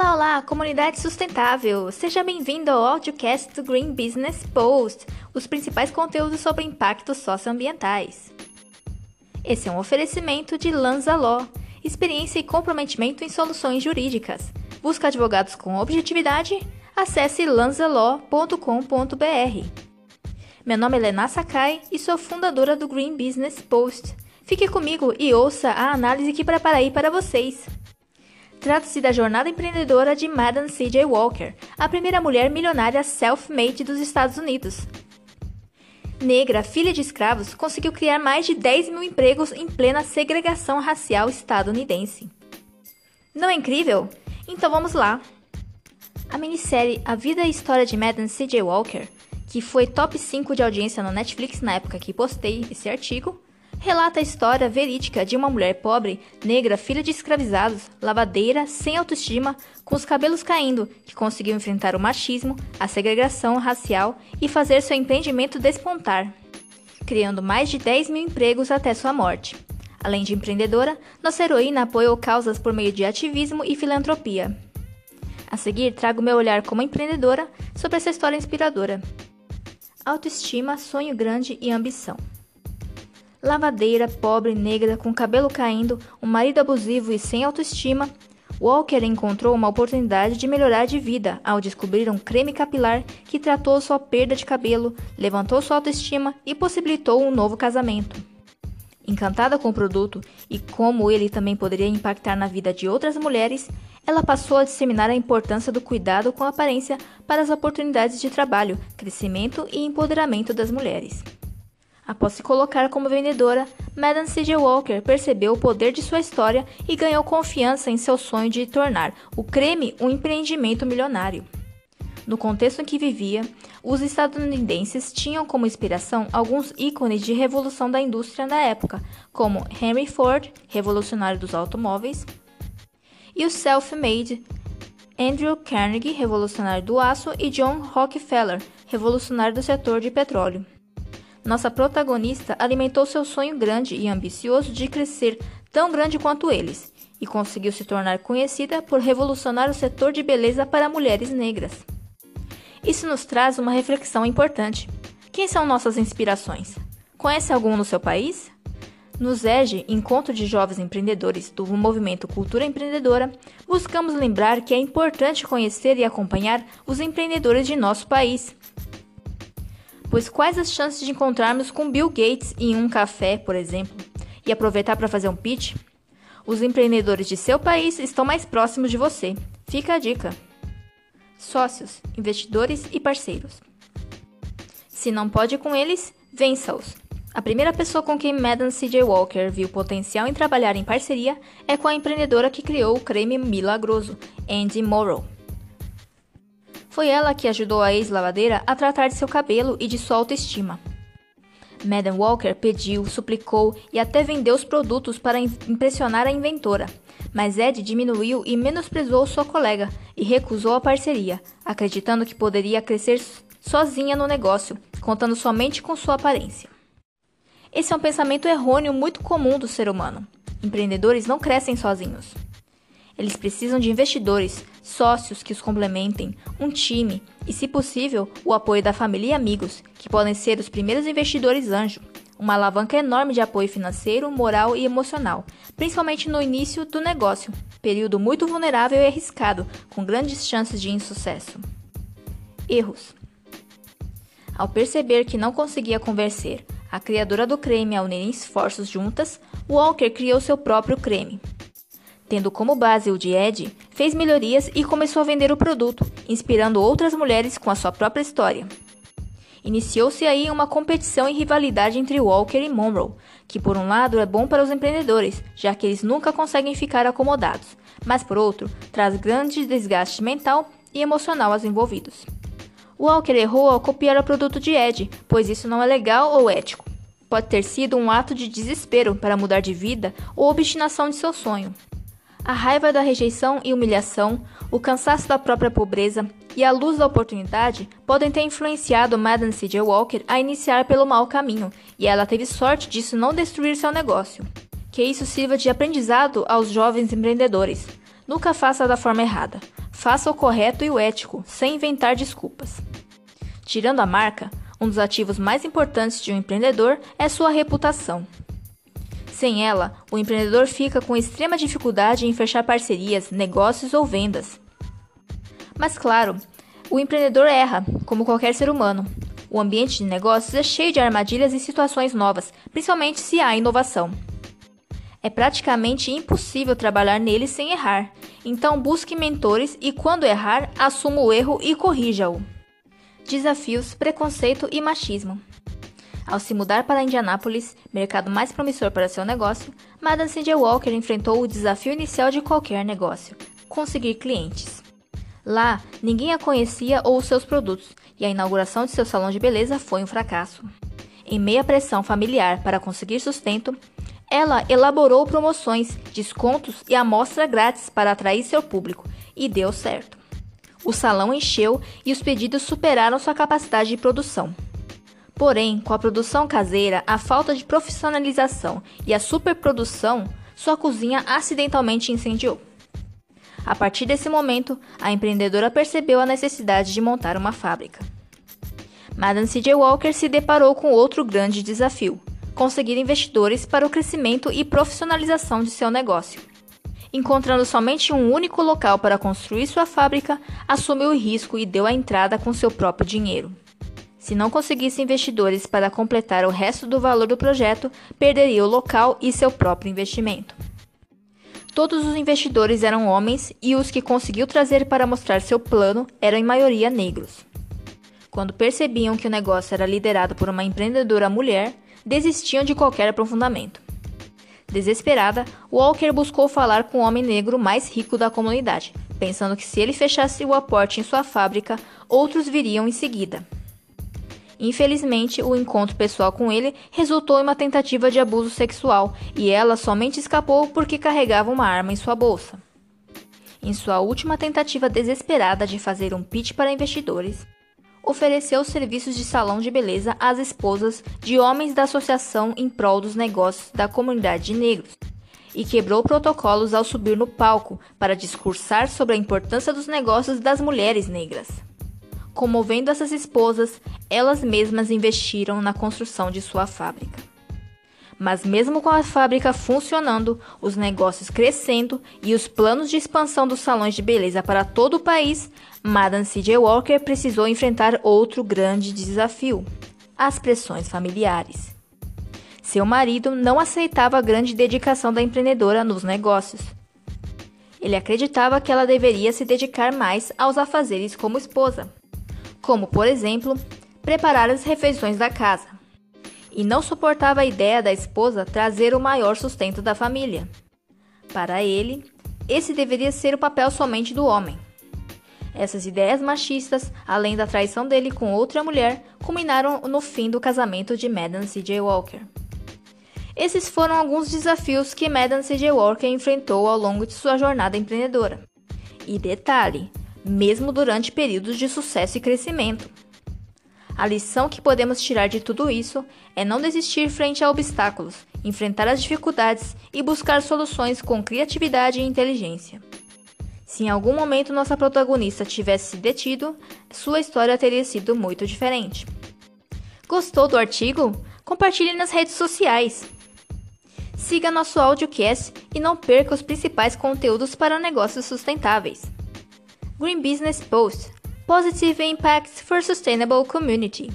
Olá, olá, comunidade sustentável! Seja bem-vindo ao audiocast do Green Business Post, os principais conteúdos sobre impactos socioambientais. Esse é um oferecimento de Lanza Law, experiência e comprometimento em soluções jurídicas. Busca advogados com objetividade? Acesse lanzalaw.com.br. Meu nome é Lena Sakai e sou fundadora do Green Business Post. Fique comigo e ouça a análise que preparei para vocês. Trata-se da jornada empreendedora de Madame C.J. Walker, a primeira mulher milionária self-made dos Estados Unidos. Negra, filha de escravos, conseguiu criar mais de 10 mil empregos em plena segregação racial estadunidense. Não é incrível? Então vamos lá! A minissérie A Vida e História de Madame C.J. Walker, que foi top 5 de audiência no Netflix na época que postei esse artigo, relata a história verídica de uma mulher pobre, negra, filha de escravizados, lavadeira, sem autoestima, com os cabelos caindo, que conseguiu enfrentar o machismo, a segregação racial e fazer seu empreendimento despontar, criando mais de 10 mil empregos até sua morte. Além de empreendedora, nossa heroína apoiou causas por meio de ativismo e filantropia. A seguir, trago meu olhar como empreendedora sobre essa história inspiradora. Autoestima, sonho grande e ambição. Lavadeira, pobre, negra, com cabelo caindo, um marido abusivo e sem autoestima, Walker encontrou uma oportunidade de melhorar de vida ao descobrir um creme capilar que tratou sua perda de cabelo, levantou sua autoestima e possibilitou um novo casamento. Encantada com o produto e como ele também poderia impactar na vida de outras mulheres, ela passou a disseminar a importância do cuidado com a aparência para as oportunidades de trabalho, crescimento e empoderamento das mulheres. Após se colocar como vendedora, Madame C.J. Walker percebeu o poder de sua história e ganhou confiança em seu sonho de tornar o creme um empreendimento milionário. No contexto em que vivia, os estadunidenses tinham como inspiração alguns ícones de revolução da indústria da época, como Henry Ford, revolucionário dos automóveis, e o self-made Andrew Carnegie, revolucionário do aço, e John Rockefeller, revolucionário do setor de petróleo. Nossa protagonista alimentou seu sonho grande e ambicioso de crescer tão grande quanto eles e conseguiu se tornar conhecida por revolucionar o setor de beleza para mulheres negras. Isso nos traz uma reflexão importante. Quem são nossas inspirações? Conhece algum no seu país? No ZEG, Encontro de Jovens Empreendedores do movimento Cultura Empreendedora, buscamos lembrar que é importante conhecer e acompanhar os empreendedores de nosso país Pois quais as chances de encontrarmos com Bill Gates em um café, por exemplo, e aproveitar para fazer um pitch? Os empreendedores de seu país estão mais próximos de você. Fica a dica. Sócios, investidores e parceiros. Se não pode com eles, vença-os. A primeira pessoa com quem Madame C.J. Walker viu potencial em trabalhar em parceria é com a empreendedora que criou o creme milagroso, Andy Morrow. Foi ela que ajudou a ex-lavadeira a tratar de seu cabelo e de sua autoestima. Madam Walker pediu, suplicou e até vendeu os produtos para impressionar a inventora, mas Ed diminuiu e menosprezou sua colega e recusou a parceria, acreditando que poderia crescer sozinha no negócio, contando somente com sua aparência. Esse é um pensamento errôneo muito comum do ser humano. Empreendedores não crescem sozinhos. Eles precisam de investidores, sócios que os complementem, um time e, se possível, o apoio da família e amigos, que podem ser os primeiros investidores anjo. Uma alavanca enorme de apoio financeiro, moral e emocional, principalmente no início do negócio, período muito vulnerável e arriscado, com grandes chances de insucesso. Erros: Ao perceber que não conseguia convencer a criadora do creme a unir esforços juntas, Walker criou seu próprio creme. Tendo como base o de Ed, fez melhorias e começou a vender o produto, inspirando outras mulheres com a sua própria história. Iniciou-se aí uma competição e rivalidade entre Walker e Monroe, que por um lado é bom para os empreendedores, já que eles nunca conseguem ficar acomodados, mas por outro, traz grande desgaste mental e emocional aos envolvidos. Walker errou ao copiar o produto de Ed, pois isso não é legal ou ético. Pode ter sido um ato de desespero para mudar de vida ou obstinação de seu sonho. A raiva da rejeição e humilhação, o cansaço da própria pobreza e a luz da oportunidade podem ter influenciado Madame C.J. Walker a iniciar pelo mau caminho, e ela teve sorte disso não destruir seu negócio. Que isso sirva de aprendizado aos jovens empreendedores. Nunca faça da forma errada. Faça o correto e o ético, sem inventar desculpas. Tirando a marca, um dos ativos mais importantes de um empreendedor é sua reputação. Sem ela, o empreendedor fica com extrema dificuldade em fechar parcerias, negócios ou vendas. Mas claro, o empreendedor erra, como qualquer ser humano. O ambiente de negócios é cheio de armadilhas e situações novas, principalmente se há inovação. É praticamente impossível trabalhar nele sem errar, então busque mentores e, quando errar, assuma o erro e corrija-o. Desafios, preconceito e machismo. Ao se mudar para Indianápolis, mercado mais promissor para seu negócio, Madame C.J. Walker enfrentou o desafio inicial de qualquer negócio: conseguir clientes. Lá, ninguém a conhecia ou os seus produtos, e a inauguração de seu salão de beleza foi um fracasso. Em meia pressão familiar para conseguir sustento, ela elaborou promoções, descontos e amostra grátis para atrair seu público, e deu certo. O salão encheu e os pedidos superaram sua capacidade de produção. Porém, com a produção caseira, a falta de profissionalização e a superprodução, sua cozinha acidentalmente incendiou. A partir desse momento, a empreendedora percebeu a necessidade de montar uma fábrica. Madame C.J. Walker se deparou com outro grande desafio: conseguir investidores para o crescimento e profissionalização de seu negócio. Encontrando somente um único local para construir sua fábrica, assumiu o risco e deu a entrada com seu próprio dinheiro. Se não conseguisse investidores para completar o resto do valor do projeto, perderia o local e seu próprio investimento. Todos os investidores eram homens e os que conseguiu trazer para mostrar seu plano eram em maioria negros. Quando percebiam que o negócio era liderado por uma empreendedora mulher, desistiam de qualquer aprofundamento. Desesperada, Walker buscou falar com o homem negro mais rico da comunidade, pensando que se ele fechasse o aporte em sua fábrica, outros viriam em seguida. Infelizmente, o encontro pessoal com ele resultou em uma tentativa de abuso sexual e ela somente escapou porque carregava uma arma em sua bolsa. Em sua última tentativa desesperada de fazer um pitch para investidores, ofereceu serviços de salão de beleza às esposas de homens da associação em prol dos negócios da comunidade de negros e quebrou protocolos ao subir no palco para discursar sobre a importância dos negócios das mulheres negras. Comovendo essas esposas, elas mesmas investiram na construção de sua fábrica. Mas, mesmo com a fábrica funcionando, os negócios crescendo e os planos de expansão dos salões de beleza para todo o país, Madame C.J. Walker precisou enfrentar outro grande desafio: as pressões familiares. Seu marido não aceitava a grande dedicação da empreendedora nos negócios. Ele acreditava que ela deveria se dedicar mais aos afazeres como esposa como, por exemplo, preparar as refeições da casa. E não suportava a ideia da esposa trazer o maior sustento da família. Para ele, esse deveria ser o papel somente do homem. Essas ideias machistas, além da traição dele com outra mulher, culminaram no fim do casamento de Madame C.J. Walker. Esses foram alguns desafios que Madame C.J. Walker enfrentou ao longo de sua jornada empreendedora. E detalhe, mesmo durante períodos de sucesso e crescimento. A lição que podemos tirar de tudo isso é não desistir frente a obstáculos, enfrentar as dificuldades e buscar soluções com criatividade e inteligência. Se em algum momento nossa protagonista tivesse se detido, sua história teria sido muito diferente. Gostou do artigo? Compartilhe nas redes sociais. Siga nosso audiocast e não perca os principais conteúdos para negócios sustentáveis. Green Business Post Positive Impacts for Sustainable Community.